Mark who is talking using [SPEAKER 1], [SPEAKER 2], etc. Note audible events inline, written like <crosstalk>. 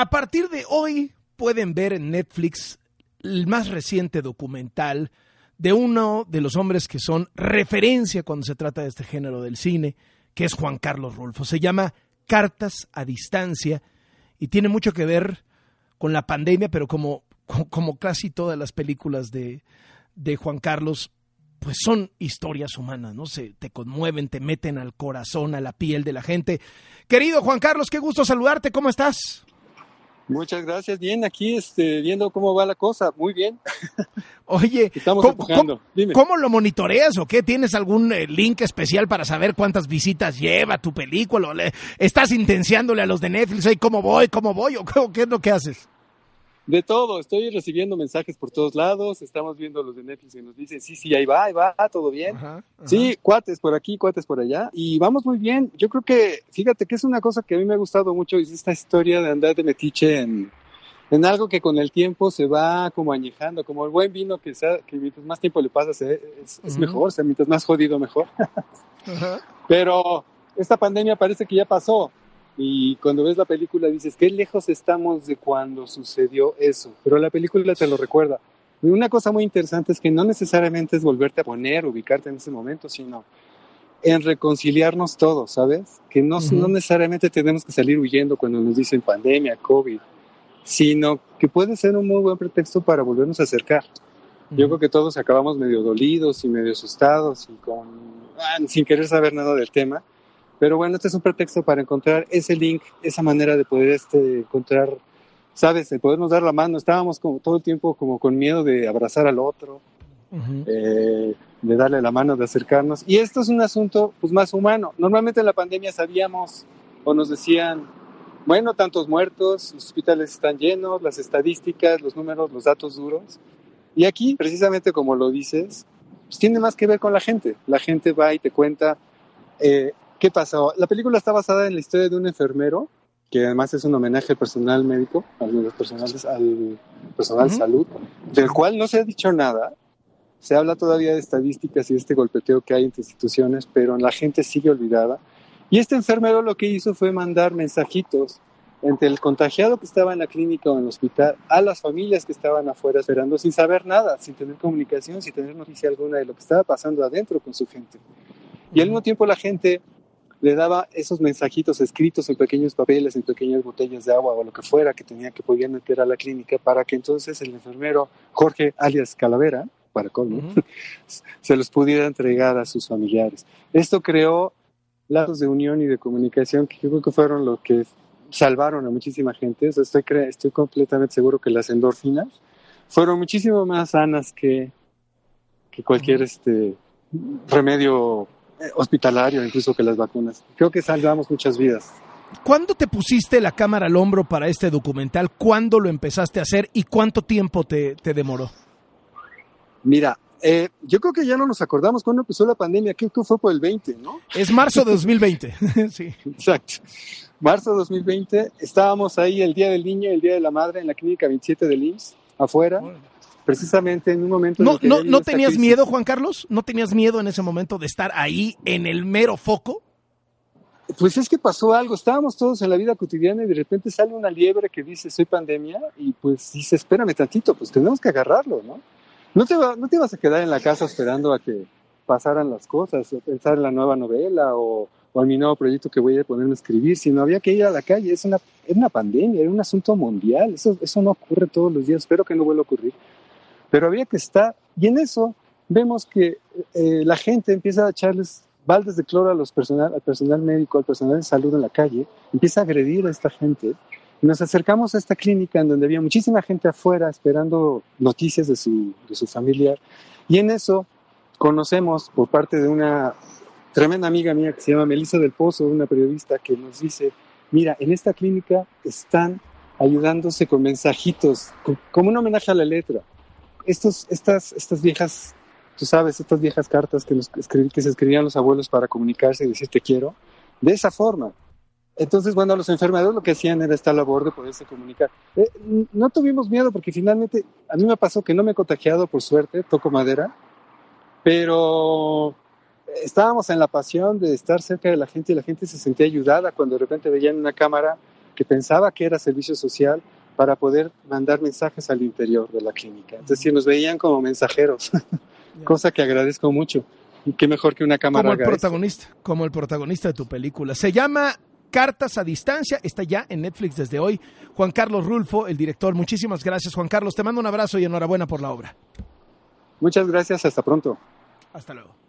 [SPEAKER 1] A partir de hoy pueden ver en Netflix el más reciente documental de uno de los hombres que son referencia cuando se trata de este género del cine, que es Juan Carlos Rulfo. Se llama Cartas a Distancia y tiene mucho que ver con la pandemia, pero como, como casi todas las películas de, de Juan Carlos, pues son historias humanas, ¿no? Se te conmueven, te meten al corazón, a la piel de la gente. Querido Juan Carlos, qué gusto saludarte, ¿cómo estás?
[SPEAKER 2] Muchas gracias. Bien, aquí este, viendo cómo va la cosa. Muy bien. <laughs>
[SPEAKER 1] Oye, Estamos ¿cómo, ¿cómo, lo monitoreas o qué? ¿Tienes algún eh, link especial para saber cuántas visitas lleva tu película? ¿Estás intenciándole a los de Netflix? ¿Cómo voy? ¿Cómo voy? ¿O qué es lo que haces?
[SPEAKER 2] De todo, estoy recibiendo mensajes por todos lados, estamos viendo los de Netflix y nos dicen, sí, sí, ahí va, ahí va, todo bien. Sí, cuates por aquí, cuates por allá, y vamos muy bien. Yo creo que, fíjate que es una cosa que a mí me ha gustado mucho, es esta historia de andar de metiche en, en algo que con el tiempo se va como añejando, como el buen vino que, sea, que mientras más tiempo le pasa es, es mejor, o sea, mientras más jodido mejor. <laughs> Pero esta pandemia parece que ya pasó, y cuando ves la película dices, qué lejos estamos de cuando sucedió eso. Pero la película te lo recuerda. Y una cosa muy interesante es que no necesariamente es volverte a poner, ubicarte en ese momento, sino en reconciliarnos todos, ¿sabes? Que no, no necesariamente tenemos que salir huyendo cuando nos dicen pandemia, COVID, sino que puede ser un muy buen pretexto para volvernos a acercar. Yo creo que todos acabamos medio dolidos y medio asustados y con, ah, sin querer saber nada del tema pero bueno, este es un pretexto para encontrar ese link, esa manera de poder este, encontrar, sabes, de podernos dar la mano. Estábamos como todo el tiempo como con miedo de abrazar al otro, eh, de darle la mano, de acercarnos. Y esto es un asunto pues más humano. Normalmente en la pandemia sabíamos o nos decían, bueno, tantos muertos, los hospitales están llenos, las estadísticas, los números, los datos duros. Y aquí, precisamente como lo dices, pues tiene más que ver con la gente. La gente va y te cuenta eh, ¿Qué pasó? La película está basada en la historia de un enfermero, que además es un homenaje al personal médico, al personal, al personal de salud, del cual no se ha dicho nada. Se habla todavía de estadísticas y de este golpeteo que hay entre instituciones, pero la gente sigue olvidada. Y este enfermero lo que hizo fue mandar mensajitos entre el contagiado que estaba en la clínica o en el hospital a las familias que estaban afuera esperando sin saber nada, sin tener comunicación, sin tener noticia alguna de lo que estaba pasando adentro con su gente. Y al mismo tiempo la gente le daba esos mensajitos escritos en pequeños papeles, en pequeñas botellas de agua o lo que fuera que tenía que podían meter a la clínica para que entonces el enfermero Jorge alias Calavera, para colmo, <laughs> se los pudiera entregar a sus familiares. Esto creó lazos de unión y de comunicación que yo creo que fueron lo que salvaron a muchísima gente. estoy, estoy completamente seguro que las endorfinas fueron muchísimo más sanas que, que cualquier este, remedio hospitalario incluso que las vacunas. Creo que salvamos muchas vidas.
[SPEAKER 1] ¿Cuándo te pusiste la cámara al hombro para este documental? ¿Cuándo lo empezaste a hacer y cuánto tiempo te, demoró?
[SPEAKER 2] Mira, eh, yo creo que ya no nos acordamos cuándo empezó la pandemia, creo que fue por el 20, ¿no?
[SPEAKER 1] Es marzo de 2020, <laughs> sí.
[SPEAKER 2] Exacto. Marzo de 2020, estábamos ahí el Día del Niño, el Día de la Madre en la clínica 27 del IMSS, afuera precisamente en un momento...
[SPEAKER 1] ¿No, no, ¿no tenías miedo, Juan Carlos? ¿No tenías miedo en ese momento de estar ahí en el mero foco?
[SPEAKER 2] Pues es que pasó algo, estábamos todos en la vida cotidiana y de repente sale una liebre que dice soy pandemia y pues dice espérame tantito, pues tenemos que agarrarlo, ¿no? No te, no te vas a quedar en la casa esperando a que pasaran las cosas, pensar en la nueva novela o, o en mi nuevo proyecto que voy a ponerme a escribir, sino había que ir a la calle, es una, es una pandemia, era un asunto mundial, eso, eso no ocurre todos los días, espero que no vuelva a ocurrir pero había que estar, y en eso vemos que eh, la gente empieza a echarles baldes de cloro a los personal, al personal médico, al personal de salud en la calle, empieza a agredir a esta gente. Y nos acercamos a esta clínica en donde había muchísima gente afuera esperando noticias de su, de su familiar. Y en eso conocemos por parte de una tremenda amiga mía que se llama Melissa del Pozo, una periodista que nos dice, mira, en esta clínica están ayudándose con mensajitos, como un homenaje a la letra estos, estas, estas viejas, tú sabes, estas viejas cartas que, que se escribían los abuelos para comunicarse y decir te quiero, de esa forma. Entonces, bueno, los enfermeros lo que hacían era esta labor de poderse comunicar. Eh, no tuvimos miedo porque finalmente a mí me pasó que no me he contagiado por suerte, toco madera, pero estábamos en la pasión de estar cerca de la gente y la gente se sentía ayudada cuando de repente veían una cámara que pensaba que era servicio social para poder mandar mensajes al interior de la clínica. Es decir, nos veían como mensajeros, <laughs> cosa que agradezco mucho. Y qué mejor que una cámara.
[SPEAKER 1] Como el protagonista, como el protagonista de tu película. Se llama Cartas a Distancia, está ya en Netflix desde hoy. Juan Carlos Rulfo, el director. Muchísimas gracias, Juan Carlos. Te mando un abrazo y enhorabuena por la obra.
[SPEAKER 2] Muchas gracias, hasta pronto.
[SPEAKER 1] Hasta luego.